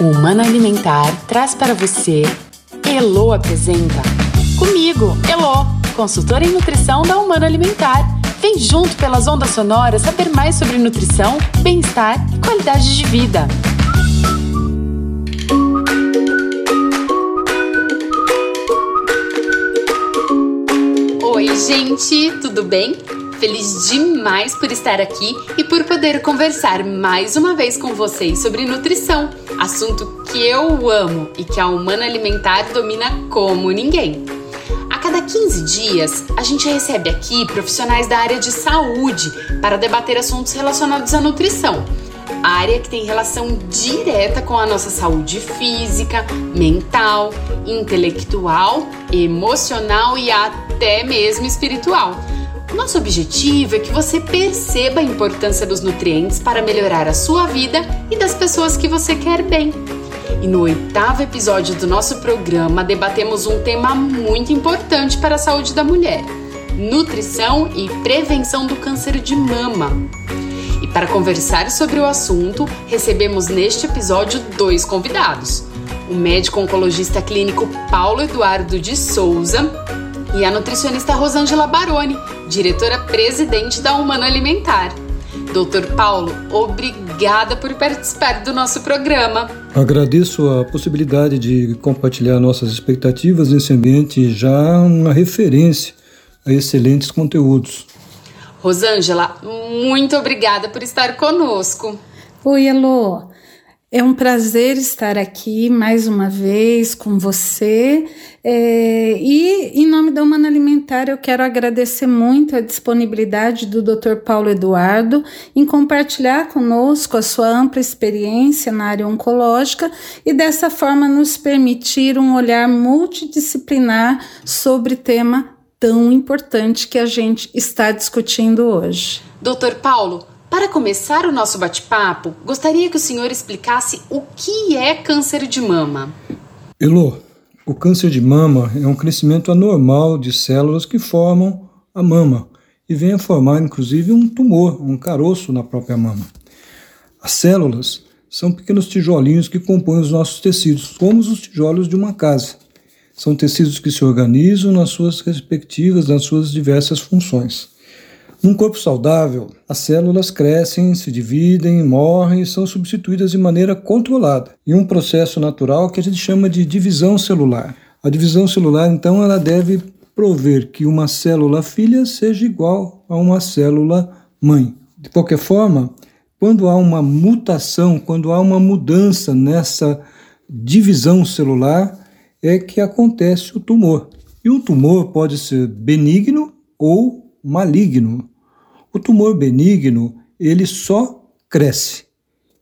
O Humano Alimentar traz para você Elo apresenta Comigo, Elo, consultora em nutrição da Humano Alimentar. Vem junto pelas ondas sonoras saber mais sobre nutrição, bem-estar e qualidade de vida. Oi, gente, tudo bem? Feliz demais por estar aqui e por poder conversar mais uma vez com vocês sobre nutrição, assunto que eu amo e que a Humana Alimentar domina como ninguém. A cada 15 dias, a gente recebe aqui profissionais da área de saúde para debater assuntos relacionados à nutrição área que tem relação direta com a nossa saúde física, mental, intelectual, emocional e até mesmo espiritual. Nosso objetivo é que você perceba a importância dos nutrientes para melhorar a sua vida e das pessoas que você quer bem. E no oitavo episódio do nosso programa, debatemos um tema muito importante para a saúde da mulher: nutrição e prevenção do câncer de mama. E para conversar sobre o assunto, recebemos neste episódio dois convidados: o médico oncologista clínico Paulo Eduardo de Souza e a nutricionista Rosângela Baroni, diretora-presidente da Humano Alimentar. Doutor Paulo, obrigada por participar do nosso programa. Agradeço a possibilidade de compartilhar nossas expectativas nesse ambiente já uma referência a excelentes conteúdos. Rosângela, muito obrigada por estar conosco. Oi, Elô. É um prazer estar aqui mais uma vez com você. É, e, em nome da Humana Alimentar, eu quero agradecer muito a disponibilidade do Dr. Paulo Eduardo em compartilhar conosco a sua ampla experiência na área oncológica e, dessa forma, nos permitir um olhar multidisciplinar sobre tema tão importante que a gente está discutindo hoje. Doutor Paulo, para começar o nosso bate-papo, gostaria que o senhor explicasse o que é câncer de mama. Elô, o câncer de mama é um crescimento anormal de células que formam a mama e vem a formar inclusive um tumor, um caroço na própria mama. As células são pequenos tijolinhos que compõem os nossos tecidos, como os tijolos de uma casa. São tecidos que se organizam nas suas respectivas, nas suas diversas funções. Num corpo saudável, as células crescem, se dividem, morrem e são substituídas de maneira controlada, em um processo natural que a gente chama de divisão celular. A divisão celular, então, ela deve prover que uma célula filha seja igual a uma célula mãe. De qualquer forma, quando há uma mutação, quando há uma mudança nessa divisão celular, é que acontece o tumor. E o tumor pode ser benigno ou maligno. O tumor benigno, ele só cresce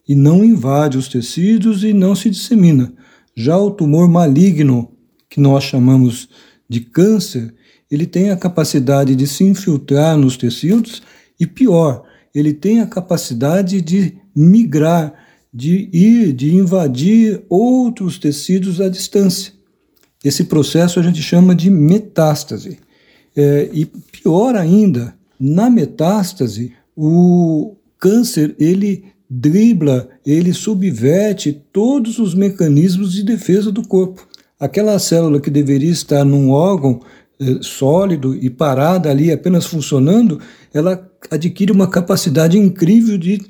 e não invade os tecidos e não se dissemina. Já o tumor maligno, que nós chamamos de câncer, ele tem a capacidade de se infiltrar nos tecidos e pior, ele tem a capacidade de migrar, de ir, de invadir outros tecidos à distância. Esse processo a gente chama de metástase. É, e pior ainda, na metástase, o câncer ele dribla, ele subverte todos os mecanismos de defesa do corpo. Aquela célula que deveria estar num órgão é, sólido e parada ali apenas funcionando, ela adquire uma capacidade incrível de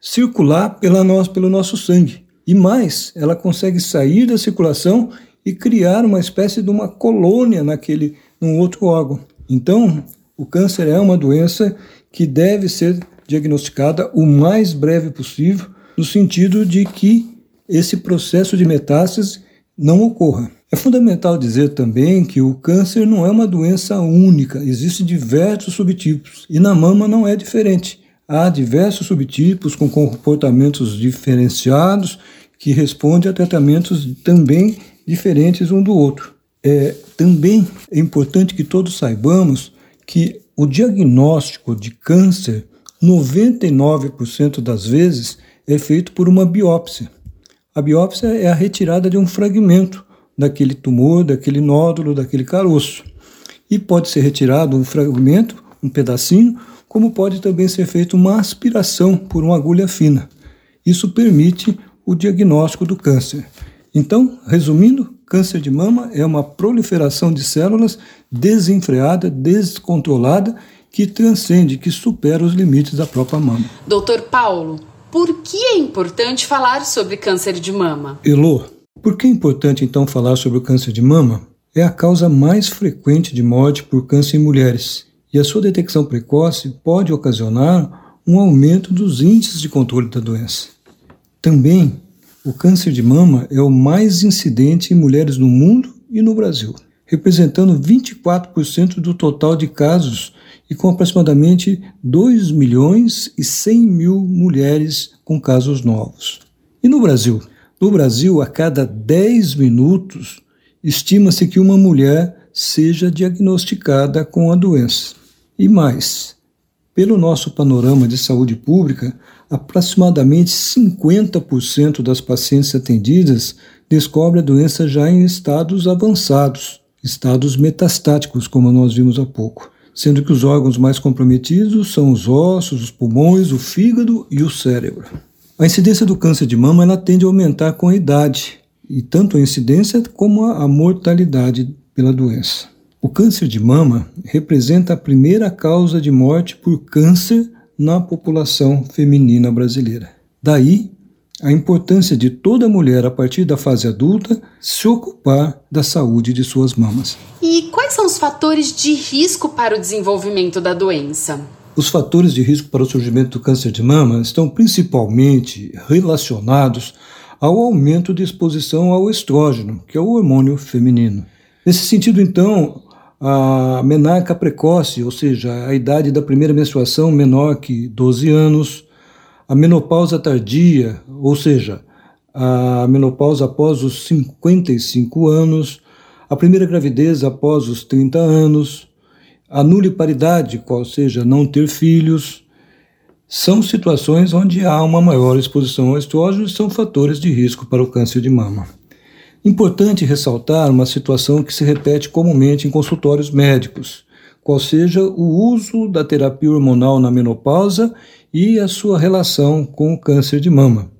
circular pela nós, pelo nosso sangue. E mais, ela consegue sair da circulação e criar uma espécie de uma colônia naquele, num outro órgão. Então, o câncer é uma doença que deve ser diagnosticada o mais breve possível, no sentido de que esse processo de metástase não ocorra. É fundamental dizer também que o câncer não é uma doença única, existem diversos subtipos e na mama não é diferente. Há diversos subtipos com comportamentos diferenciados que respondem a tratamentos também diferentes um do outro. É, também é importante que todos saibamos que o diagnóstico de câncer, 99% das vezes, é feito por uma biópsia. A biópsia é a retirada de um fragmento daquele tumor, daquele nódulo, daquele caroço. E pode ser retirado um fragmento, um pedacinho, como pode também ser feita uma aspiração por uma agulha fina. Isso permite o diagnóstico do câncer. Então, resumindo, câncer de mama é uma proliferação de células desenfreada, descontrolada, que transcende, que supera os limites da própria mama. Doutor Paulo, por que é importante falar sobre câncer de mama? Elô, por que é importante então falar sobre o câncer de mama? É a causa mais frequente de morte por câncer em mulheres e a sua detecção precoce pode ocasionar um aumento dos índices de controle da doença. Também, o câncer de mama é o mais incidente em mulheres no mundo e no Brasil, representando 24% do total de casos e com aproximadamente 2 milhões e 100 mil mulheres com casos novos. E no Brasil? No Brasil, a cada 10 minutos, estima-se que uma mulher seja diagnosticada com a doença. E mais, pelo nosso panorama de saúde pública, aproximadamente 50% das pacientes atendidas descobrem a doença já em estados avançados, estados metastáticos, como nós vimos há pouco, sendo que os órgãos mais comprometidos são os ossos, os pulmões, o fígado e o cérebro. A incidência do câncer de mama ela tende a aumentar com a idade, e tanto a incidência como a mortalidade pela doença. O câncer de mama representa a primeira causa de morte por câncer na população feminina brasileira. Daí a importância de toda mulher a partir da fase adulta se ocupar da saúde de suas mamas. E quais são os fatores de risco para o desenvolvimento da doença? Os fatores de risco para o surgimento do câncer de mama estão principalmente relacionados ao aumento de exposição ao estrógeno, que é o hormônio feminino. Nesse sentido, então, a menarca precoce, ou seja, a idade da primeira menstruação menor que 12 anos, a menopausa tardia, ou seja, a menopausa após os 55 anos, a primeira gravidez após os 30 anos, a nuliparidade, qual seja, não ter filhos, são situações onde há uma maior exposição ao estrógeno e são fatores de risco para o câncer de mama. Importante ressaltar uma situação que se repete comumente em consultórios médicos, qual seja o uso da terapia hormonal na menopausa e a sua relação com o câncer de mama.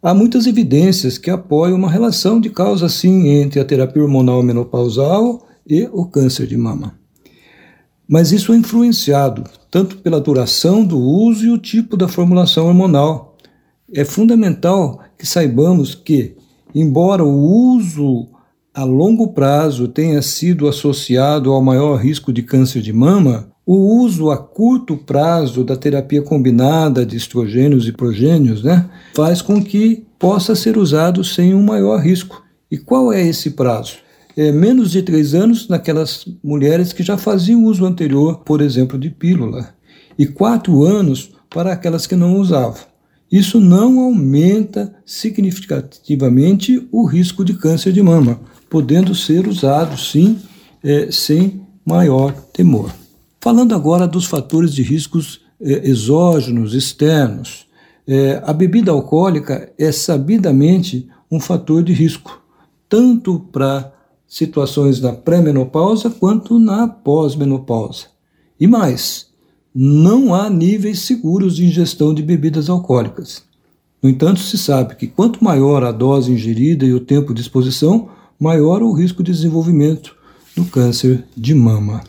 Há muitas evidências que apoiam uma relação de causa sim entre a terapia hormonal menopausal e o câncer de mama. Mas isso é influenciado tanto pela duração do uso e o tipo da formulação hormonal. É fundamental que saibamos que, embora o uso a longo prazo tenha sido associado ao maior risco de câncer de mama, o uso a curto prazo da terapia combinada de estrogênios e progênios né, faz com que possa ser usado sem um maior risco. E qual é esse prazo? é, menos de três anos naquelas mulheres que já faziam uso anterior, por exemplo, de pílula, e quatro anos para aquelas que não usavam. Isso não aumenta significativamente o risco de câncer de mama, podendo ser usado sim, é, sem maior temor. Falando agora dos fatores de riscos é, exógenos, externos, é, a bebida alcoólica é sabidamente um fator de risco, tanto para situações na pré-menopausa quanto na pós-menopausa. E mais, não há níveis seguros de ingestão de bebidas alcoólicas. No entanto, se sabe que quanto maior a dose ingerida e o tempo de exposição, maior o risco de desenvolvimento do câncer de mama.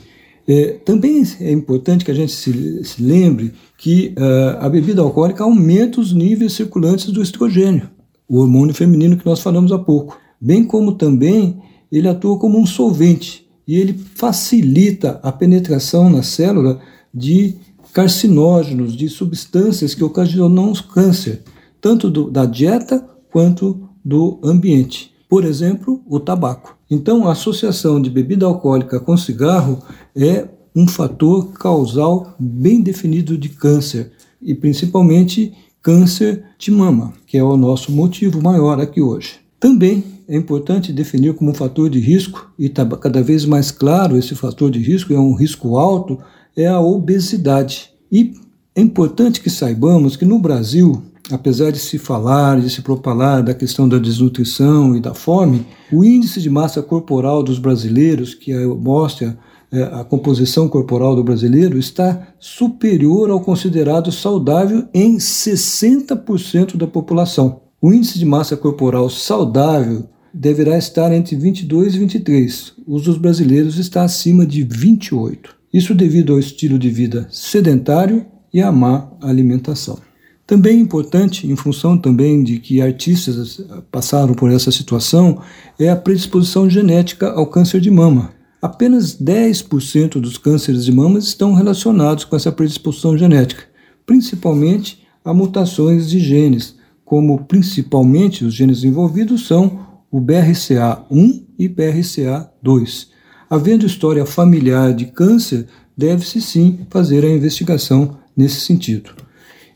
É, também é importante que a gente se, se lembre que uh, a bebida alcoólica aumenta os níveis circulantes do estrogênio, o hormônio feminino que nós falamos há pouco, bem como também ele atua como um solvente e ele facilita a penetração na célula de carcinógenos, de substâncias que ocasionam câncer, tanto do, da dieta quanto do ambiente. Por exemplo, o tabaco. Então, a associação de bebida alcoólica com cigarro é um fator causal bem definido de câncer, e principalmente câncer de mama, que é o nosso motivo maior aqui hoje. Também é importante definir como fator de risco, e está cada vez mais claro esse fator de risco, é um risco alto, é a obesidade. E é importante que saibamos que no Brasil, apesar de se falar, de se propalar da questão da desnutrição e da fome, o índice de massa corporal dos brasileiros, que mostra é, a composição corporal do brasileiro, está superior ao considerado saudável em 60% da população. O índice de massa corporal saudável deverá estar entre 22 e 23. Os dos brasileiros está acima de 28. Isso devido ao estilo de vida sedentário e à má alimentação. Também é importante, em função também de que artistas passaram por essa situação, é a predisposição genética ao câncer de mama. Apenas 10% dos cânceres de mama estão relacionados com essa predisposição genética, principalmente a mutações de genes, como principalmente os genes envolvidos são o BRCA1 e BRCA2. Havendo história familiar de câncer, deve-se sim fazer a investigação nesse sentido.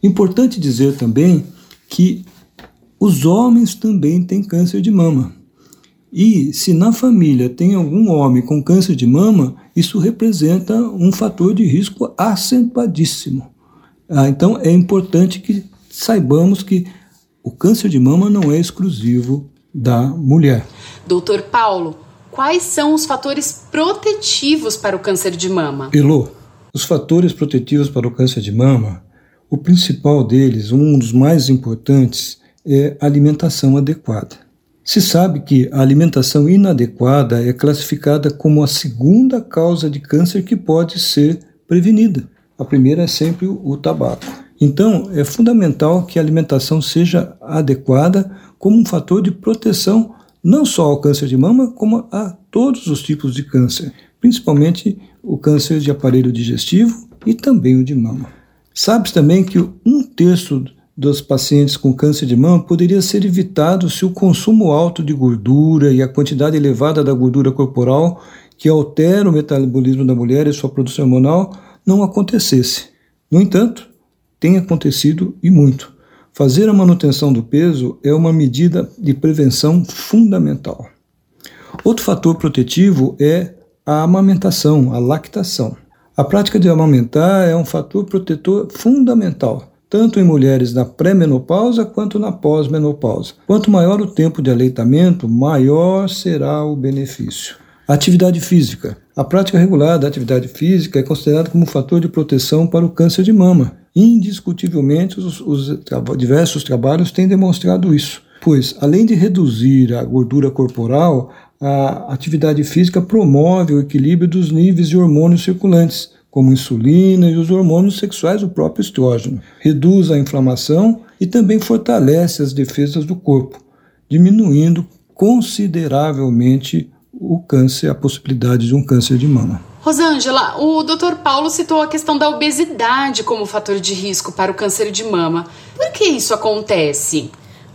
Importante dizer também que os homens também têm câncer de mama. E se na família tem algum homem com câncer de mama, isso representa um fator de risco acentuadíssimo. Ah, então é importante que saibamos que o câncer de mama não é exclusivo da mulher. Doutor Paulo, quais são os fatores protetivos para o câncer de mama? Elô, os fatores protetivos para o câncer de mama, o principal deles, um dos mais importantes, é a alimentação adequada. Se sabe que a alimentação inadequada é classificada como a segunda causa de câncer que pode ser prevenida. A primeira é sempre o tabaco. Então, é fundamental que a alimentação seja adequada como um fator de proteção não só ao câncer de mama, como a todos os tipos de câncer, principalmente o câncer de aparelho digestivo e também o de mama. Sabe também que um terço dos pacientes com câncer de mama poderia ser evitado se o consumo alto de gordura e a quantidade elevada da gordura corporal, que altera o metabolismo da mulher e sua produção hormonal, não acontecesse. No entanto, tem acontecido e muito. Fazer a manutenção do peso é uma medida de prevenção fundamental. Outro fator protetivo é a amamentação, a lactação. A prática de amamentar é um fator protetor fundamental tanto em mulheres na pré-menopausa quanto na pós-menopausa. Quanto maior o tempo de aleitamento, maior será o benefício. Atividade física. A prática regular da atividade física é considerada como um fator de proteção para o câncer de mama. Indiscutivelmente, os, os diversos trabalhos têm demonstrado isso, pois, além de reduzir a gordura corporal, a atividade física promove o equilíbrio dos níveis de hormônios circulantes, como insulina e os hormônios sexuais do próprio estrógeno. Reduz a inflamação e também fortalece as defesas do corpo, diminuindo consideravelmente o câncer, a possibilidade de um câncer de mama. Rosângela, o Dr. Paulo citou a questão da obesidade como fator de risco para o câncer de mama. Por que isso acontece?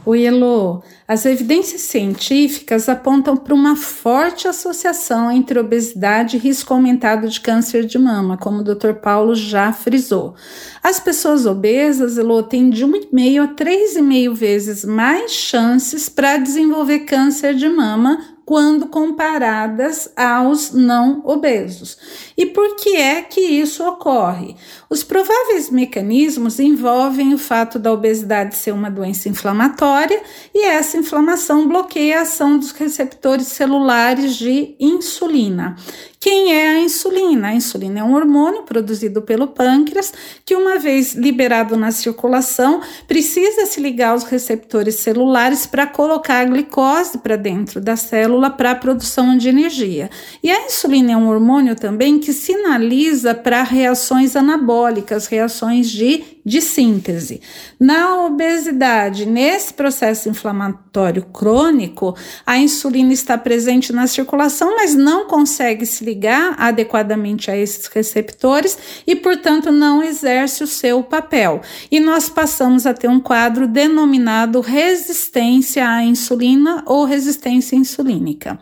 Oi, Elô. As evidências científicas apontam para uma forte associação entre obesidade e risco aumentado de câncer de mama, como o Dr. Paulo já frisou. As pessoas obesas, Elô, têm de 1,5 a 3,5 vezes mais chances para desenvolver câncer de mama quando comparadas aos não obesos. E por que é que isso ocorre? Os prováveis mecanismos envolvem o fato da obesidade ser uma doença inflamatória e essa inflamação bloqueia a ação dos receptores celulares de insulina. Quem é a insulina? A insulina é um hormônio produzido pelo pâncreas que, uma vez liberado na circulação, precisa se ligar aos receptores celulares para colocar a glicose para dentro da célula para a produção de energia. E a insulina é um hormônio também que sinaliza para reações anabólicas, reações de de síntese. Na obesidade, nesse processo inflamatório crônico, a insulina está presente na circulação, mas não consegue se ligar adequadamente a esses receptores e, portanto, não exerce o seu papel. E nós passamos a ter um quadro denominado resistência à insulina ou resistência insulínica.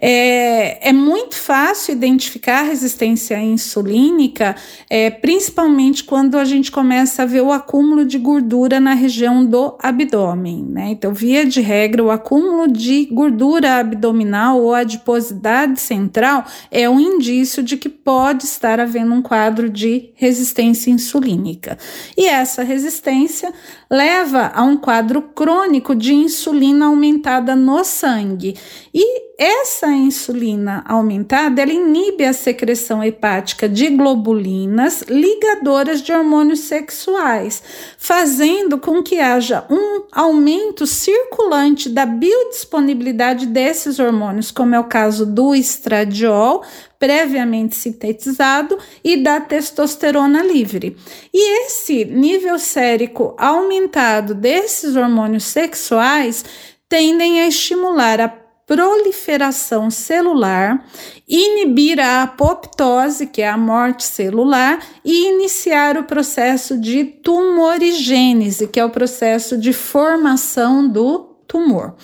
É, é muito fácil identificar resistência insulínica, é, principalmente quando a gente começa a ver o acúmulo de gordura na região do abdômen. Né? Então, via de regra, o acúmulo de gordura abdominal ou adiposidade central é um indício de que pode estar havendo um quadro de resistência insulínica. E essa resistência leva a um quadro crônico de insulina aumentada no sangue. E essa essa insulina aumentada, ela inibe a secreção hepática de globulinas ligadoras de hormônios sexuais, fazendo com que haja um aumento circulante da biodisponibilidade desses hormônios, como é o caso do estradiol, previamente sintetizado e da testosterona livre. E esse nível sérico aumentado desses hormônios sexuais tendem a estimular a proliferação celular, inibir a apoptose, que é a morte celular, e iniciar o processo de tumorigênese, que é o processo de formação do tumor.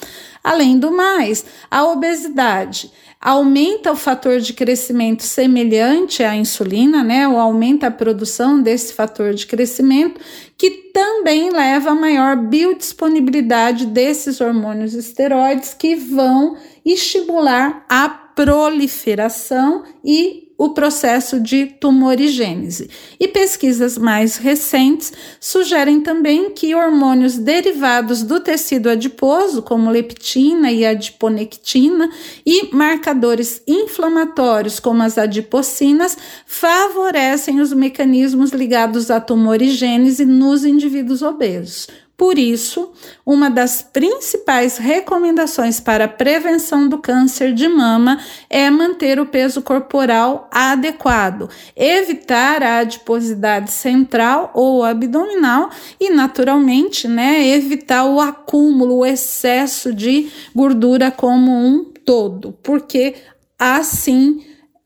Além do mais, a obesidade aumenta o fator de crescimento semelhante à insulina, né? Ou aumenta a produção desse fator de crescimento, que também leva a maior biodisponibilidade desses hormônios esteroides que vão estimular a proliferação e o processo de tumorigênese. E pesquisas mais recentes sugerem também que hormônios derivados do tecido adiposo, como leptina e adiponectina, e marcadores inflamatórios, como as adipocinas, favorecem os mecanismos ligados à tumorigênese nos indivíduos obesos. Por isso, uma das principais recomendações para a prevenção do câncer de mama é manter o peso corporal adequado, evitar a adiposidade central ou abdominal e, naturalmente, né, evitar o acúmulo, o excesso de gordura como um todo, porque há sim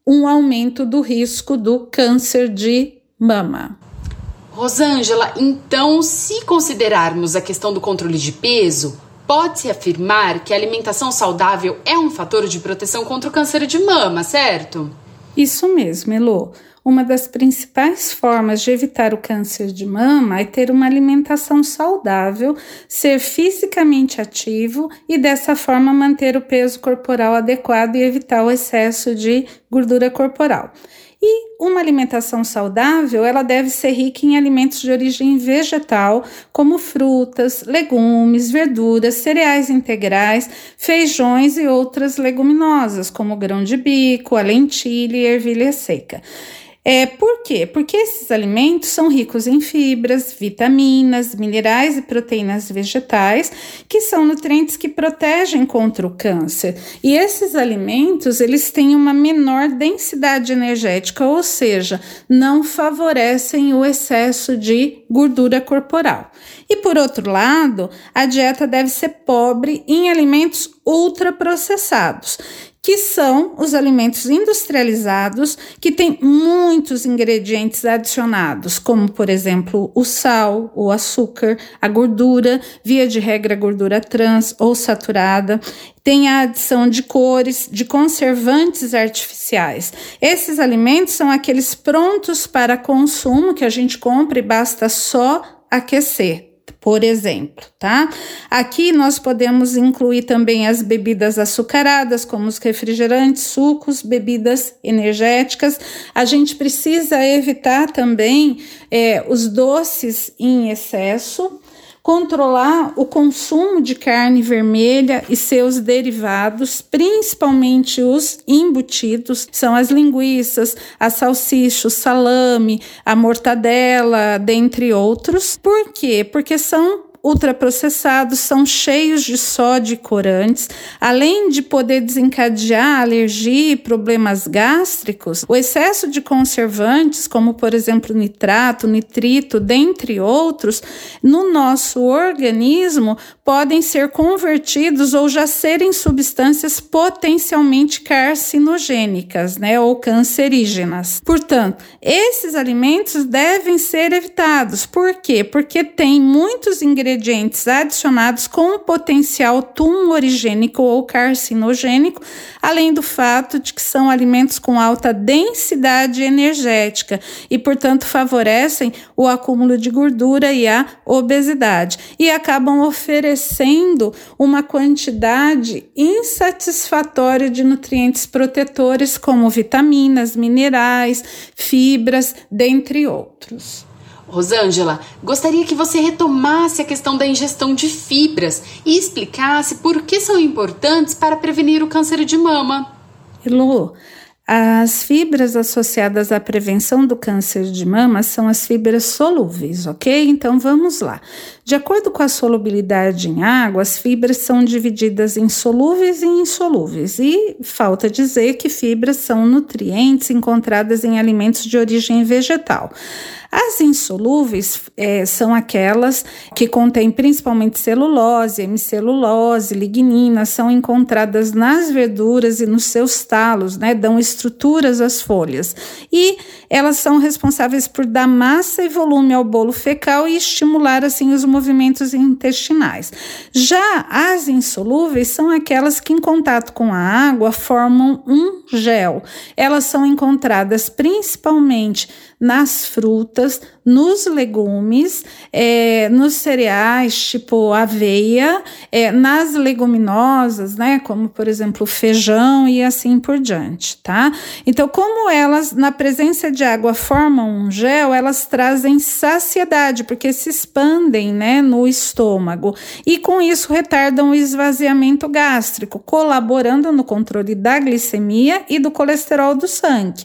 um aumento do risco do câncer de mama. Rosângela, então, se considerarmos a questão do controle de peso, pode-se afirmar que a alimentação saudável é um fator de proteção contra o câncer de mama, certo? Isso mesmo, Elô. Uma das principais formas de evitar o câncer de mama é ter uma alimentação saudável, ser fisicamente ativo e dessa forma manter o peso corporal adequado e evitar o excesso de gordura corporal. E uma alimentação saudável, ela deve ser rica em alimentos de origem vegetal, como frutas, legumes, verduras, cereais integrais, feijões e outras leguminosas, como grão de bico, a lentilha e ervilha seca. É, por quê? Porque esses alimentos são ricos em fibras, vitaminas, minerais e proteínas vegetais, que são nutrientes que protegem contra o câncer. E esses alimentos, eles têm uma menor densidade energética, ou seja, não favorecem o excesso de gordura corporal. E por outro lado, a dieta deve ser pobre em alimentos ultraprocessados, que são os alimentos industrializados que têm muitos ingredientes adicionados, como por exemplo o sal, o açúcar, a gordura, via de regra gordura trans ou saturada, tem a adição de cores, de conservantes artificiais. Esses alimentos são aqueles prontos para consumo que a gente compra e basta só aquecer por exemplo, tá? Aqui nós podemos incluir também as bebidas açucaradas, como os refrigerantes, sucos, bebidas energéticas. A gente precisa evitar também é, os doces em excesso controlar o consumo de carne vermelha e seus derivados, principalmente os embutidos, são as linguiças, a salsicha, o salame, a mortadela, dentre outros. Por quê? Porque são ultraprocessados são cheios de sódio e corantes, além de poder desencadear alergia e problemas gástricos, o excesso de conservantes, como por exemplo nitrato, nitrito, dentre outros, no nosso organismo podem ser convertidos ou já serem substâncias potencialmente carcinogênicas, né, ou cancerígenas. Portanto, esses alimentos devem ser evitados. Por quê? Porque tem muitos ingredientes ingredientes adicionados com potencial tumorigênico ou carcinogênico, além do fato de que são alimentos com alta densidade energética e, portanto, favorecem o acúmulo de gordura e a obesidade e acabam oferecendo uma quantidade insatisfatória de nutrientes protetores como vitaminas, minerais, fibras, dentre outros. Rosângela, gostaria que você retomasse a questão da ingestão de fibras e explicasse por que são importantes para prevenir o câncer de mama. Elô, as fibras associadas à prevenção do câncer de mama são as fibras solúveis, ok? Então vamos lá. De acordo com a solubilidade em água, as fibras são divididas em solúveis e insolúveis, e falta dizer que fibras são nutrientes encontradas em alimentos de origem vegetal. As insolúveis é, são aquelas que contêm principalmente celulose, hemicelulose, lignina, são encontradas nas verduras e nos seus talos, né? Dão estruturas às folhas. E elas são responsáveis por dar massa e volume ao bolo fecal e estimular assim os movimentos intestinais. Já as insolúveis são aquelas que, em contato com a água, formam um gel. Elas são encontradas principalmente nas frutas, nos legumes, é, nos cereais, tipo aveia, é, nas leguminosas, né, como por exemplo feijão e assim por diante, tá? Então, como elas, na presença de água, formam um gel, elas trazem saciedade, porque se expandem, né, no estômago, e com isso retardam o esvaziamento gástrico, colaborando no controle da glicemia e do colesterol do sangue.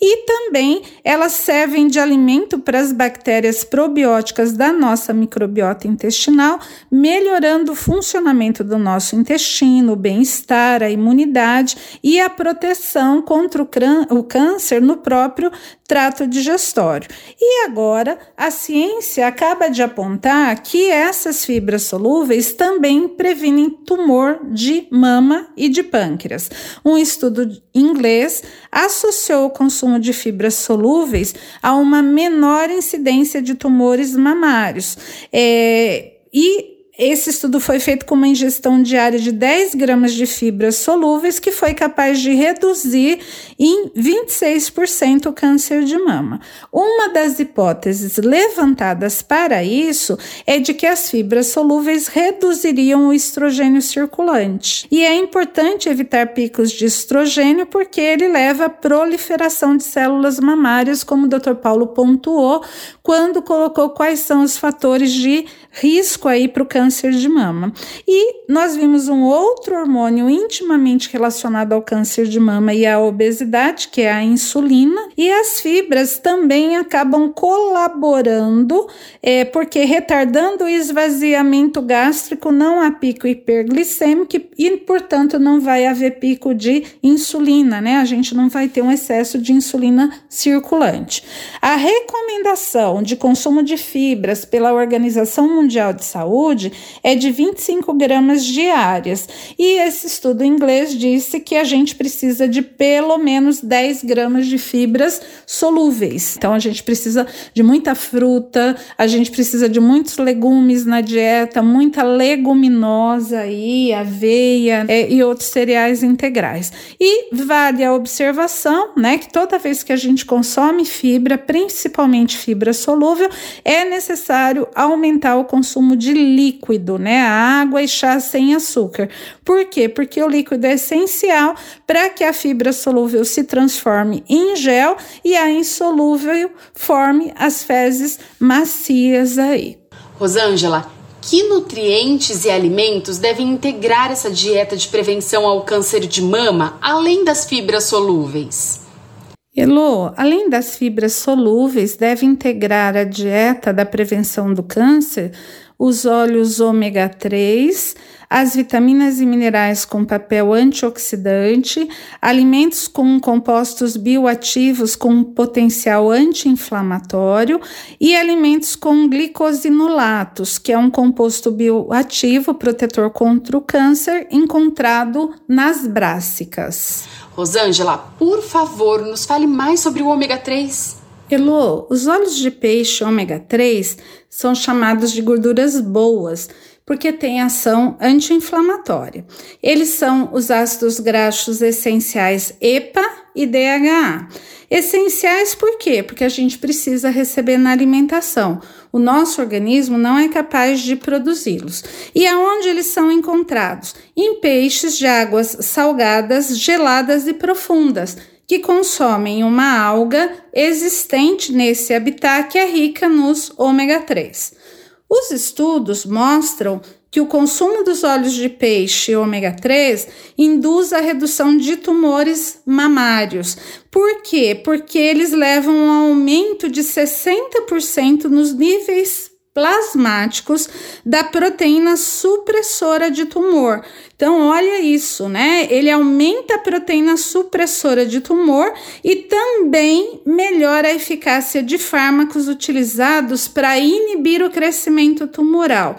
E também elas servem de alimento para as bactérias probióticas da nossa microbiota intestinal, melhorando o funcionamento do nosso intestino, o bem-estar, a imunidade e a proteção contra o câncer no próprio trato digestório. E agora, a ciência acaba de apontar que essas fibras solúveis também previnem tumor de mama e de pâncreas. Um estudo inglês associou o consumo de fibras solúveis a uma menor incidência de tumores mamários. É, e esse estudo foi feito com uma ingestão diária de 10 gramas de fibras solúveis, que foi capaz de reduzir em 26% o câncer de mama. Uma das hipóteses levantadas para isso é de que as fibras solúveis reduziriam o estrogênio circulante. E é importante evitar picos de estrogênio porque ele leva à proliferação de células mamárias, como o Dr. Paulo pontuou quando colocou quais são os fatores de risco aí para o câncer de mama. E nós vimos um outro hormônio intimamente relacionado ao câncer de mama e à obesidade, que é a insulina, e as fibras também acabam colaborando, é, porque retardando o esvaziamento gástrico, não há pico hiperglicêmico e, portanto, não vai haver pico de insulina, né? A gente não vai ter um excesso de insulina circulante. A recomendação de consumo de fibras pela Organização Mundial de Saúde é de 25 gramas diárias. E esse estudo inglês disse que a gente precisa de pelo menos 10 gramas de fibras solúveis. Então a gente precisa de muita fruta, a gente precisa de muitos legumes na dieta, muita leguminosa aí, aveia é, e outros cereais integrais. E vale a observação, né, que toda vez que a gente consome fibra, principalmente fibra solúvel, é necessário aumentar o consumo de líquido, né? Água e chá sem açúcar. Por quê? Porque o líquido é essencial para que a fibra solúvel se transforme em gel e a insolúvel forme as fezes macias aí. Rosângela, que nutrientes e alimentos devem integrar essa dieta de prevenção ao câncer de mama, além das fibras solúveis? Elô, além das fibras solúveis, deve integrar a dieta da prevenção do câncer os óleos ômega 3, as vitaminas e minerais com papel antioxidante, alimentos com compostos bioativos com potencial anti-inflamatório e alimentos com glicosinolatos, que é um composto bioativo protetor contra o câncer encontrado nas brássicas. Rosângela, por favor, nos fale mais sobre o ômega 3. Elô, os óleos de peixe ômega 3 são chamados de gorduras boas porque têm ação anti-inflamatória. Eles são os ácidos graxos essenciais EPA e DHA. Essenciais por quê? Porque a gente precisa receber na alimentação. O nosso organismo não é capaz de produzi-los. E aonde eles são encontrados? Em peixes de águas salgadas, geladas e profundas que consomem uma alga existente nesse habitat que é rica nos ômega 3. Os estudos mostram que o consumo dos óleos de peixe ômega 3 induz a redução de tumores mamários. Por quê? Porque eles levam a um aumento de 60% nos níveis plasmáticos da proteína supressora de tumor. Então, olha isso, né? Ele aumenta a proteína supressora de tumor e também melhora a eficácia de fármacos utilizados para inibir o crescimento tumoral.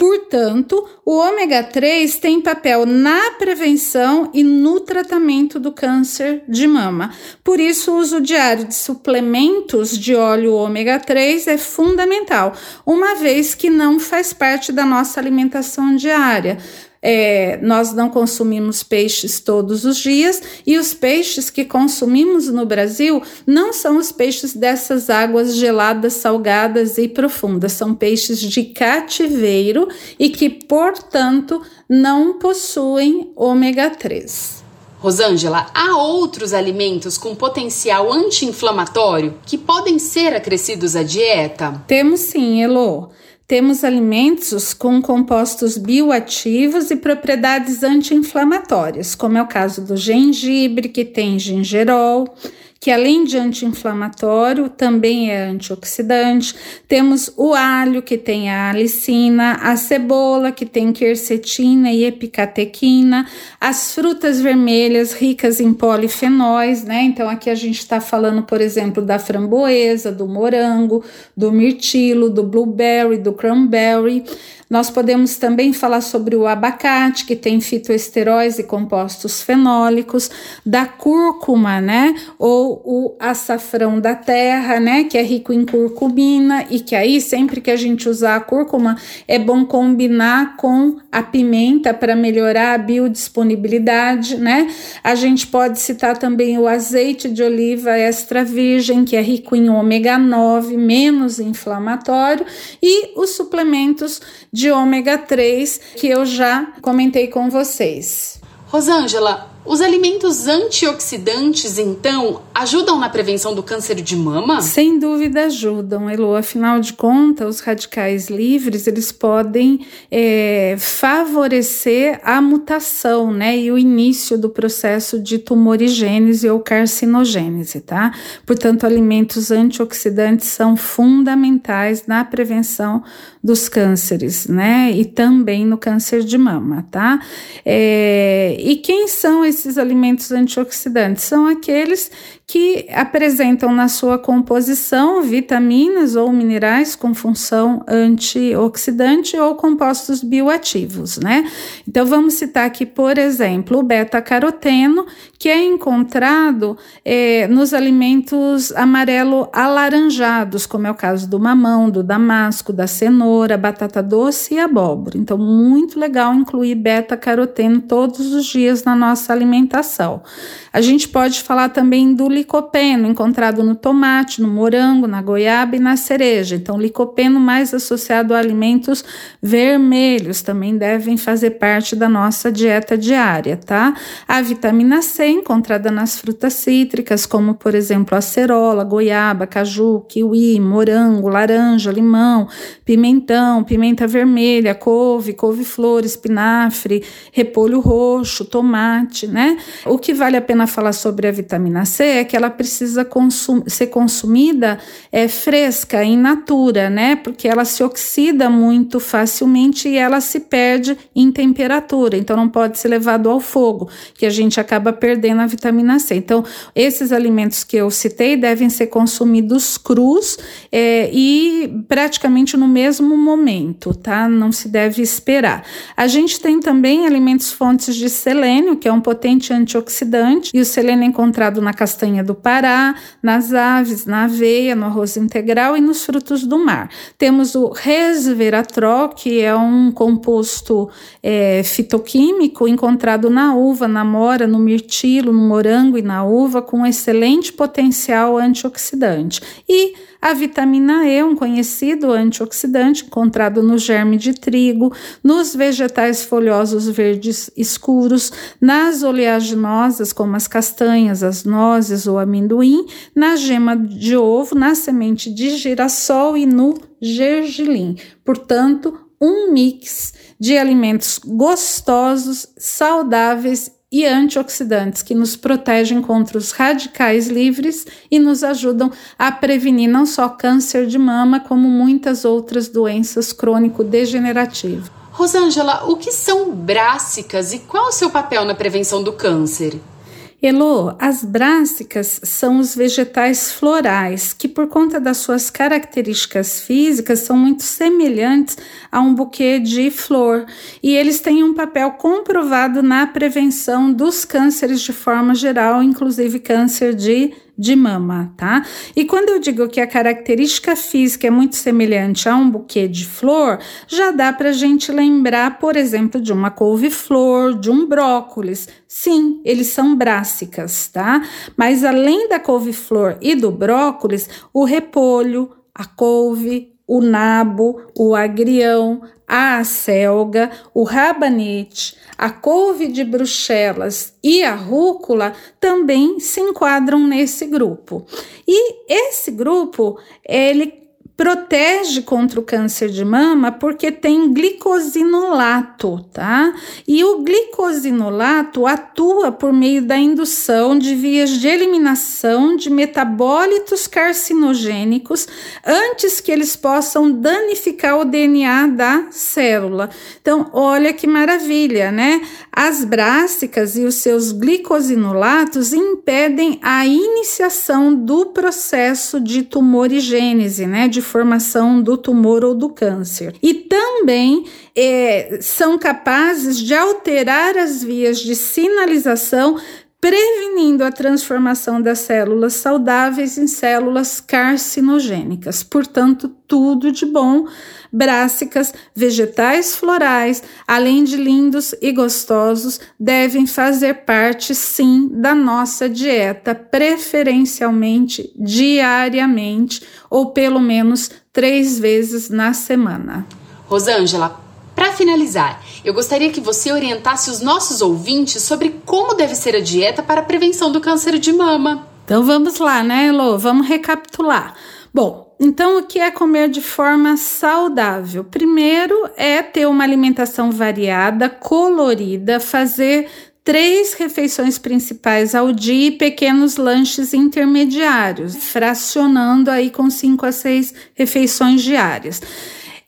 Portanto, o ômega 3 tem papel na prevenção e no tratamento do câncer de mama. Por isso, o uso diário de suplementos de óleo ômega 3 é fundamental, uma vez que não faz parte da nossa alimentação diária. É, nós não consumimos peixes todos os dias e os peixes que consumimos no Brasil não são os peixes dessas águas geladas, salgadas e profundas, são peixes de cativeiro e que, portanto, não possuem ômega 3. Rosângela, há outros alimentos com potencial anti-inflamatório que podem ser acrescidos à dieta? Temos sim, Elo. Temos alimentos com compostos bioativos e propriedades anti-inflamatórias, como é o caso do gengibre, que tem gingerol, que além de anti-inflamatório, também é antioxidante. Temos o alho, que tem a alicina, a cebola, que tem quercetina e epicatequina, as frutas vermelhas ricas em polifenóis, né? Então aqui a gente está falando, por exemplo, da framboesa, do morango, do mirtilo, do blueberry, do cranberry. Nós podemos também falar sobre o abacate, que tem fitoesteróis e compostos fenólicos, da cúrcuma, né? Ou o açafrão da terra, né? Que é rico em curcumina e que aí, sempre que a gente usar a cúrcuma, é bom combinar com a pimenta para melhorar a biodisponibilidade, né? A gente pode citar também o azeite de oliva extra virgem, que é rico em ômega 9, menos inflamatório, e os suplementos de ômega 3 que eu já comentei com vocês. Rosângela, os alimentos antioxidantes, então, ajudam na prevenção do câncer de mama? Sem dúvida ajudam, Elo. Afinal de contas, os radicais livres eles podem é, favorecer a mutação, né, e o início do processo de tumorigênese ou carcinogênese, tá? Portanto, alimentos antioxidantes são fundamentais na prevenção dos cânceres, né, e também no câncer de mama, tá? É, e quem são esses alimentos antioxidantes? São aqueles que apresentam na sua composição vitaminas ou minerais com função antioxidante ou compostos bioativos, né? Então vamos citar aqui, por exemplo, o beta-caroteno, que é encontrado é, nos alimentos amarelo-alaranjados, como é o caso do mamão, do damasco, da cenoura, batata doce e abóbora. Então, muito legal incluir beta-caroteno todos os dias na nossa alimentação. A gente pode falar também do licopeno, encontrado no tomate, no morango, na goiaba e na cereja. Então, licopeno mais associado a alimentos vermelhos também devem fazer parte da nossa dieta diária, tá? A vitamina C encontrada nas frutas cítricas, como por exemplo acerola, goiaba, caju, kiwi, morango, laranja, limão, pimentão, pimenta vermelha, couve, couve-flor, espinafre, repolho roxo, tomate, né? O que vale a pena falar sobre a vitamina C é que ela precisa consum ser consumida é, fresca, in natura, né? Porque ela se oxida muito facilmente e ela se perde em temperatura, então não pode ser levado ao fogo, que a gente acaba perdendo a vitamina C. Então, esses alimentos que eu citei devem ser consumidos crus é, e praticamente no mesmo momento, tá? Não se deve esperar. A gente tem também alimentos fontes de selênio, que é um potente antioxidante, e o selênio é encontrado na castanha do Pará, nas aves, na aveia, no arroz integral e nos frutos do mar. Temos o resveratrol, que é um composto é, fitoquímico encontrado na uva, na mora, no mirtilo, no morango e na uva, com excelente potencial antioxidante. E a vitamina E, um conhecido antioxidante encontrado no germe de trigo, nos vegetais folhosos verdes escuros, nas oleaginosas, como as castanhas, as nozes ou amendoim, na gema de ovo, na semente de girassol e no gergelim. Portanto, um mix de alimentos gostosos, saudáveis e antioxidantes que nos protegem contra os radicais livres e nos ajudam a prevenir não só câncer de mama, como muitas outras doenças crônico-degenerativas. Rosângela, o que são brássicas e qual o seu papel na prevenção do câncer? Elô, as brássicas são os vegetais florais que, por conta das suas características físicas, são muito semelhantes a um buquê de flor. E eles têm um papel comprovado na prevenção dos cânceres de forma geral, inclusive câncer de de mama, tá? E quando eu digo que a característica física é muito semelhante a um buquê de flor, já dá para a gente lembrar, por exemplo, de uma couve-flor, de um brócolis. Sim, eles são brássicas, tá? Mas além da couve-flor e do brócolis, o repolho, a couve, o nabo, o agrião, a acelga, o rabanete, a couve de Bruxelas e a rúcula também se enquadram nesse grupo. E esse grupo, ele protege contra o câncer de mama porque tem glicosinolato, tá? E o glicosinolato atua por meio da indução de vias de eliminação de metabólitos carcinogênicos antes que eles possam danificar o DNA da célula. Então, olha que maravilha, né? As brássicas e os seus glicosinolatos impedem a iniciação do processo de tumorigênese, né? De formação do tumor ou do câncer. E também é, são capazes de alterar as vias de sinalização prevenindo a transformação das células saudáveis em células carcinogênicas. Portanto, tudo de bom. Brássicas, vegetais florais, além de lindos e gostosos, devem fazer parte sim da nossa dieta, preferencialmente diariamente ou pelo menos três vezes na semana. Rosângela, para finalizar, eu gostaria que você orientasse os nossos ouvintes sobre como deve ser a dieta para a prevenção do câncer de mama. Então vamos lá, né, Elo? Vamos recapitular. Bom, então o que é comer de forma saudável? Primeiro é ter uma alimentação variada, colorida, fazer três refeições principais ao dia e pequenos lanches intermediários, fracionando aí com cinco a seis refeições diárias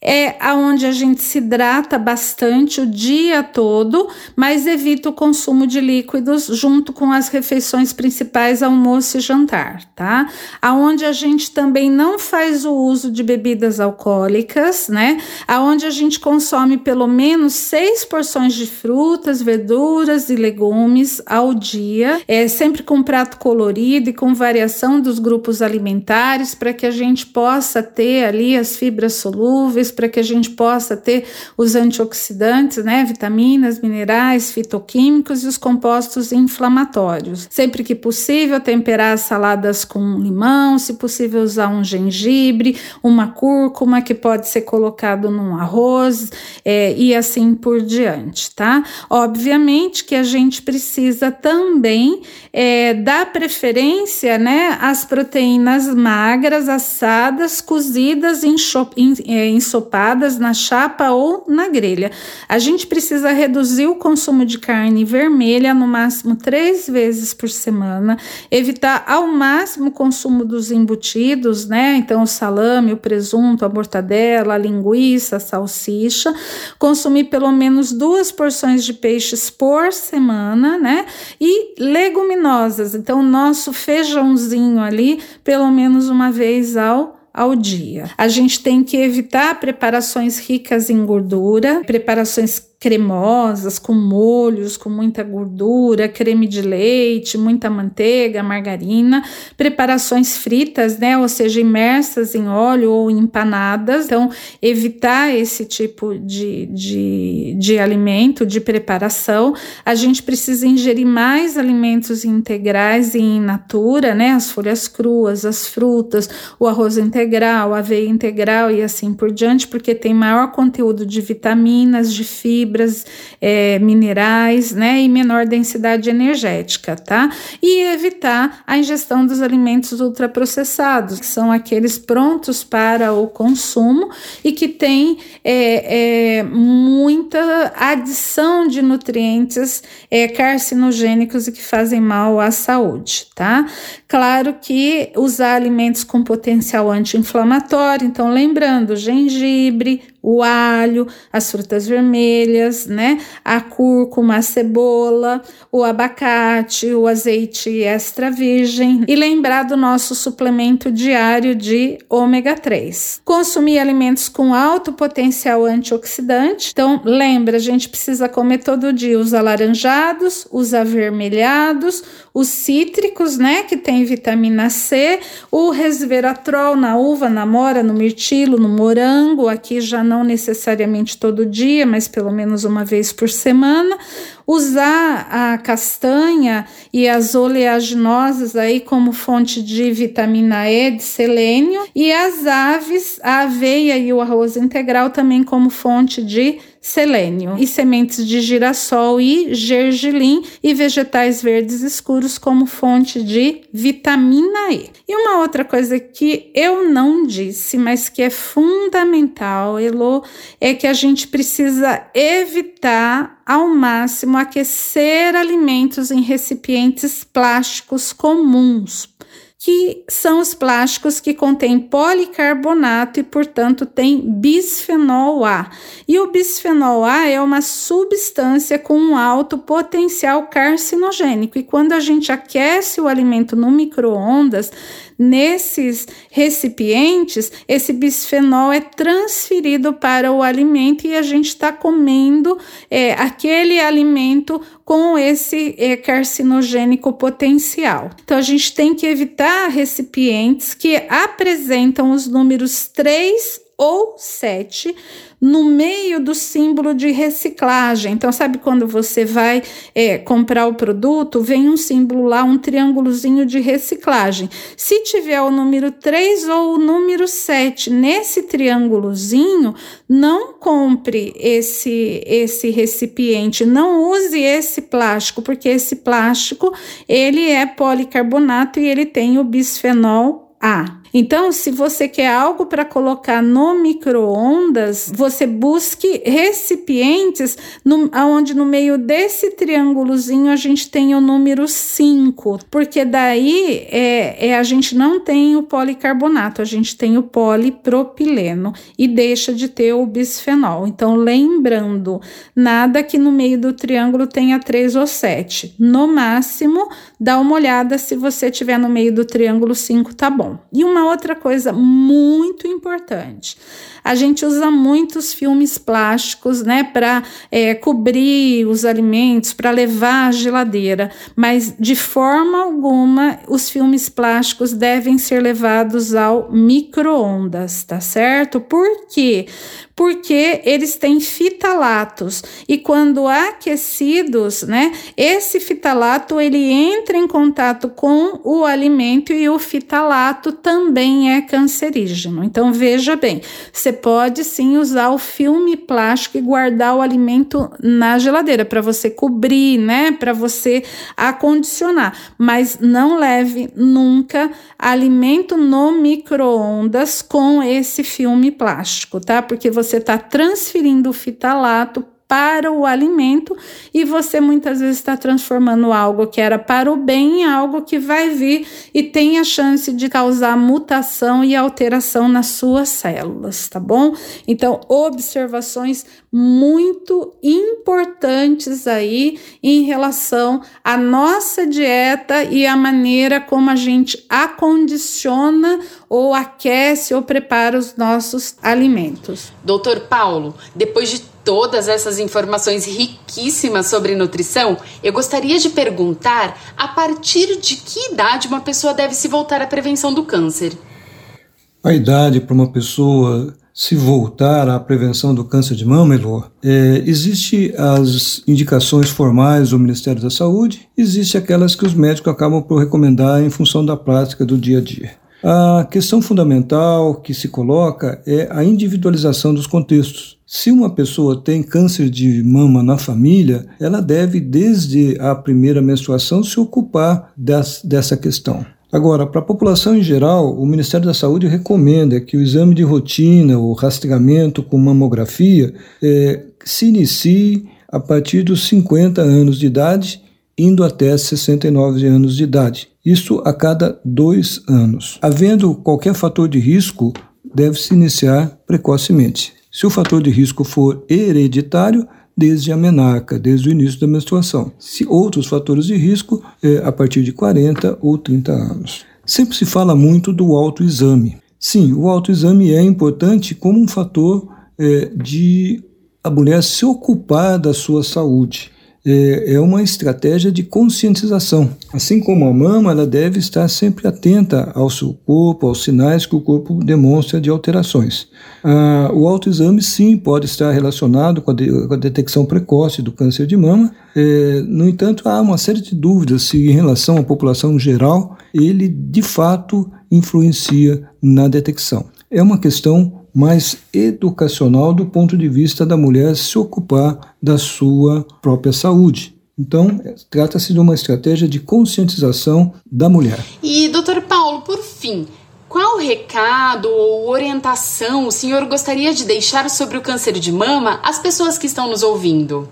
é aonde a gente se hidrata bastante o dia todo, mas evita o consumo de líquidos junto com as refeições principais, almoço e jantar, tá? Aonde a gente também não faz o uso de bebidas alcoólicas, né? Aonde a gente consome pelo menos seis porções de frutas, verduras e legumes ao dia, é sempre com prato colorido e com variação dos grupos alimentares para que a gente possa ter ali as fibras solúveis para que a gente possa ter os antioxidantes, né, vitaminas, minerais, fitoquímicos e os compostos inflamatórios. Sempre que possível, temperar as saladas com limão, se possível usar um gengibre, uma cúrcuma que pode ser colocado num arroz é, e assim por diante, tá? Obviamente que a gente precisa também é, dar preferência, né, às proteínas magras, assadas, cozidas em, em, é, ensopadas na chapa ou na grelha. A gente precisa reduzir o consumo de carne vermelha no máximo três vezes por semana, evitar ao máximo o consumo dos embutidos, né? Então, o salame, o presunto, a mortadela, a linguiça, a salsicha, consumir pelo menos duas porções de peixes por semana, né? E leguminosas, então, nosso feijãozinho ali, pelo menos uma vez ao ao dia. A gente tem que evitar preparações ricas em gordura, preparações cremosas, com molhos, com muita gordura, creme de leite, muita manteiga, margarina, preparações fritas, né, ou seja, imersas em óleo ou empanadas. Então, evitar esse tipo de, de, de alimento, de preparação. A gente precisa ingerir mais alimentos integrais e in natura, né, as folhas cruas, as frutas, o arroz integral, a aveia integral e assim por diante, porque tem maior conteúdo de vitaminas, de fibra fibras, é, minerais, né, e menor densidade energética, tá? E evitar a ingestão dos alimentos ultraprocessados, que são aqueles prontos para o consumo e que têm é, é, muita adição de nutrientes é, carcinogênicos e que fazem mal à saúde, tá? Claro que usar alimentos com potencial anti-inflamatório, então lembrando, gengibre, o alho, as frutas vermelhas, né? A cúrcuma, a cebola, o abacate, o azeite extra virgem e lembrar do nosso suplemento diário de ômega 3. Consumir alimentos com alto potencial antioxidante. Então, lembra, a gente precisa comer todo dia os alaranjados, os avermelhados, os cítricos, né, que tem vitamina C, o resveratrol na uva, na mora, no mirtilo, no morango, aqui já não necessariamente todo dia, mas pelo menos uma vez por semana. Usar a castanha e as oleaginosas aí como fonte de vitamina E, de selênio, e as aves, a aveia e o arroz integral também como fonte de selênio, e sementes de girassol e gergelim e vegetais verdes escuros como fonte de vitamina E. E uma outra coisa que eu não disse, mas que é fundamental, Elo, é que a gente precisa evitar ao máximo aquecer alimentos em recipientes plásticos comuns que são os plásticos que contêm policarbonato e, portanto, tem bisfenol A. E o bisfenol A é uma substância com um alto potencial carcinogênico. E quando a gente aquece o alimento no micro-ondas, nesses recipientes, esse bisfenol é transferido para o alimento e a gente está comendo é, aquele alimento com esse é, carcinogênico potencial. Então, a gente tem que evitar recipientes que apresentam os números 3 ou 7 no meio do símbolo de reciclagem. Então, sabe quando você vai é, comprar o produto, vem um símbolo lá, um triângulozinho de reciclagem. Se tiver o número 3 ou o número 7 nesse triângulozinho, não compre esse, esse recipiente, não use esse plástico, porque esse plástico ele é policarbonato e ele tem o bisfenol A. Então, se você quer algo para colocar no micro-ondas, você busque recipientes no, onde no meio desse triângulozinho a gente tem o número 5, porque daí é, é, a gente não tem o policarbonato, a gente tem o polipropileno e deixa de ter o bisfenol. Então, lembrando, nada que no meio do triângulo tenha 3 ou 7. No máximo, dá uma olhada se você tiver no meio do triângulo 5, tá bom. E uma outra coisa muito importante. A gente usa muitos filmes plásticos, né, para é, cobrir os alimentos, para levar à geladeira, mas de forma alguma os filmes plásticos devem ser levados ao micro-ondas, tá certo? Por quê? Porque eles têm fitalatos e quando aquecidos, né, esse fitalato ele entra em contato com o alimento e o fitalato também é cancerígeno. Então veja bem, você pode sim usar o filme plástico e guardar o alimento na geladeira para você cobrir, né? Para você acondicionar, mas não leve nunca alimento no micro-ondas com esse filme plástico, tá? Porque você está transferindo o fitalato para o alimento e você muitas vezes está transformando algo que era para o bem em algo que vai vir e tem a chance de causar mutação e alteração nas suas células, tá bom? Então, observações muito importantes aí em relação à nossa dieta e a maneira como a gente acondiciona ou aquece ou prepara os nossos alimentos. Doutor Paulo, depois de todas essas informações riquíssimas sobre nutrição, eu gostaria de perguntar a partir de que idade uma pessoa deve se voltar à prevenção do câncer? A idade para uma pessoa se voltar à prevenção do câncer de mama, Elô, é, existe as indicações formais do Ministério da Saúde, existe aquelas que os médicos acabam por recomendar em função da prática do dia a dia. A questão fundamental que se coloca é a individualização dos contextos. Se uma pessoa tem câncer de mama na família, ela deve, desde a primeira menstruação, se ocupar das, dessa questão. Agora, para a população em geral, o Ministério da Saúde recomenda que o exame de rotina, o rastreamento com mamografia, é, se inicie a partir dos 50 anos de idade, indo até 69 anos de idade. Isso a cada dois anos. Havendo qualquer fator de risco, deve-se iniciar precocemente. Se o fator de risco for hereditário, desde a menarca, desde o início da menstruação. Se outros fatores de risco, é a partir de 40 ou 30 anos. Sempre se fala muito do autoexame. Sim, o autoexame é importante como um fator é, de a mulher se ocupar da sua saúde é, é uma estratégia de conscientização. Assim como a mama, ela deve estar sempre atenta ao seu corpo, aos sinais que o corpo demonstra de alterações. Ah, o autoexame, sim, pode estar relacionado com a, de, com a detecção precoce do câncer de mama. É, no entanto, há uma série de dúvidas se, em relação à população geral, ele de fato influencia na detecção. É uma questão mais educacional do ponto de vista da mulher se ocupar da sua própria saúde. Então, trata-se de uma estratégia de conscientização da mulher. E, doutor Paulo, por fim, qual recado ou orientação o senhor gostaria de deixar sobre o câncer de mama às pessoas que estão nos ouvindo?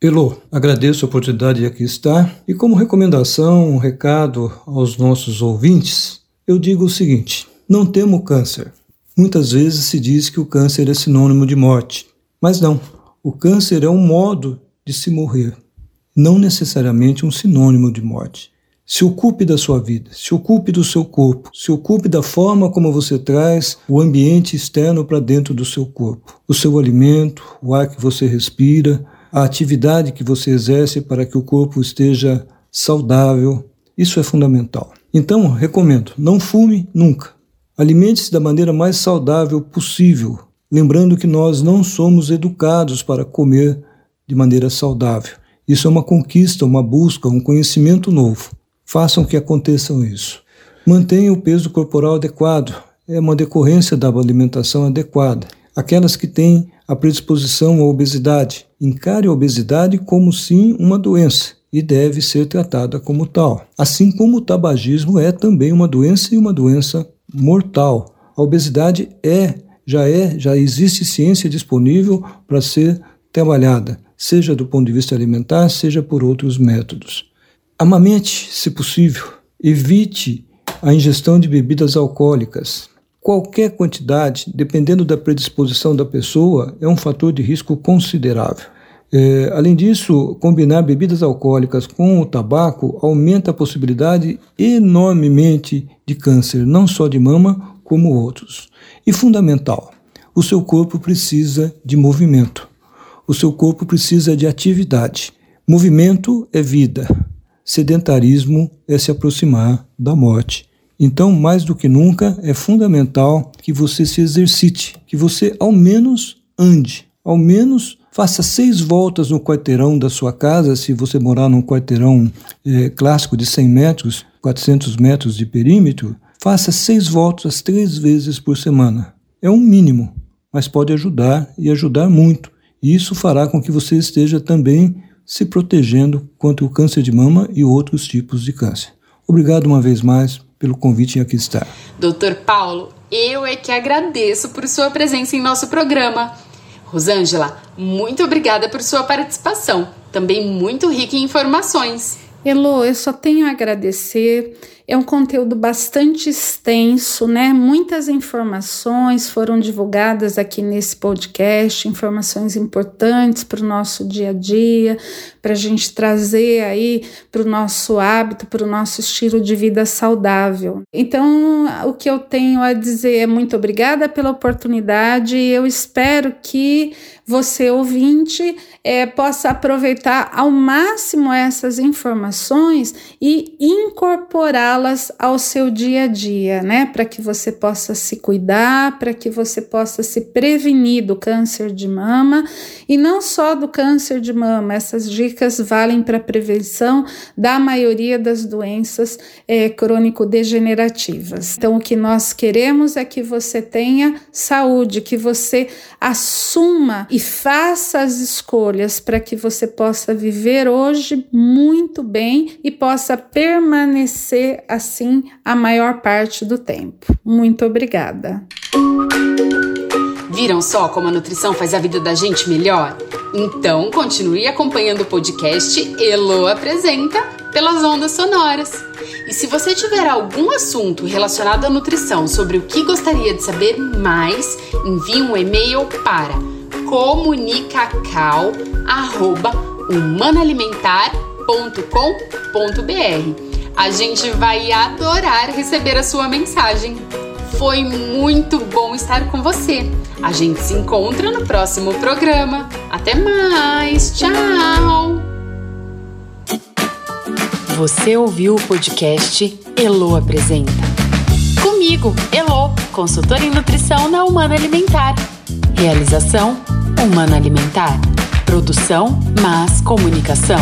Elô, agradeço a oportunidade de aqui estar e, como recomendação, um recado aos nossos ouvintes, eu digo o seguinte: não temo câncer, Muitas vezes se diz que o câncer é sinônimo de morte, mas não. O câncer é um modo de se morrer, não necessariamente um sinônimo de morte. Se ocupe da sua vida, se ocupe do seu corpo, se ocupe da forma como você traz o ambiente externo para dentro do seu corpo. O seu alimento, o ar que você respira, a atividade que você exerce para que o corpo esteja saudável. Isso é fundamental. Então, recomendo: não fume nunca. Alimente-se da maneira mais saudável possível, lembrando que nós não somos educados para comer de maneira saudável. Isso é uma conquista, uma busca, um conhecimento novo. Façam que aconteçam isso. Mantenha o peso corporal adequado. É uma decorrência da alimentação adequada. Aquelas que têm a predisposição à obesidade, encare a obesidade como sim uma doença e deve ser tratada como tal. Assim como o tabagismo é também uma doença e uma doença mortal. A obesidade é, já é, já existe ciência disponível para ser trabalhada, seja do ponto de vista alimentar, seja por outros métodos. Amamente, se possível, evite a ingestão de bebidas alcoólicas. Qualquer quantidade, dependendo da predisposição da pessoa, é um fator de risco considerável. É, além disso, combinar bebidas alcoólicas com o tabaco aumenta a possibilidade enormemente de câncer, não só de mama, como outros. E fundamental, o seu corpo precisa de movimento. O seu corpo precisa de atividade. Movimento é vida. Sedentarismo é se aproximar da morte. Então, mais do que nunca, é fundamental que você se exercite, que você ao menos ande, ao menos Faça seis voltas no quarteirão da sua casa, se você morar num quarteirão é, clássico de 100 metros, 400 metros de perímetro. Faça seis voltas três vezes por semana. É um mínimo, mas pode ajudar e ajudar muito. E isso fará com que você esteja também se protegendo contra o câncer de mama e outros tipos de câncer. Obrigado uma vez mais pelo convite em aqui estar. Doutor Paulo, eu é que agradeço por sua presença em nosso programa. Rosângela, muito obrigada por sua participação, também muito rica em informações. Elo, eu só tenho a agradecer é um conteúdo bastante extenso, né? Muitas informações foram divulgadas aqui nesse podcast, informações importantes para o nosso dia a dia, para a gente trazer aí para o nosso hábito, para o nosso estilo de vida saudável. Então, o que eu tenho a dizer é muito obrigada pela oportunidade. Eu espero que você ouvinte é, possa aproveitar ao máximo essas informações e incorporá-las ao seu dia a dia, né? Para que você possa se cuidar, para que você possa se prevenir do câncer de mama e não só do câncer de mama, essas dicas valem para prevenção da maioria das doenças é, crônico-degenerativas. Então, o que nós queremos é que você tenha saúde, que você assuma e faça as escolhas para que você possa viver hoje muito bem e possa permanecer assim a maior parte do tempo. Muito obrigada. Viram só como a nutrição faz a vida da gente melhor? Então continue acompanhando o podcast Elo Apresenta pelas ondas sonoras. E se você tiver algum assunto relacionado à nutrição sobre o que gostaria de saber mais, envie um e-mail para comunicacal@humanaalimentar.com.br. A gente vai adorar receber a sua mensagem. Foi muito bom estar com você. A gente se encontra no próximo programa. Até mais. Tchau. Você ouviu o podcast Elo Apresenta. Comigo, Elo, consultora em nutrição na Humana Alimentar. Realização Humana Alimentar. Produção Mas Comunicação.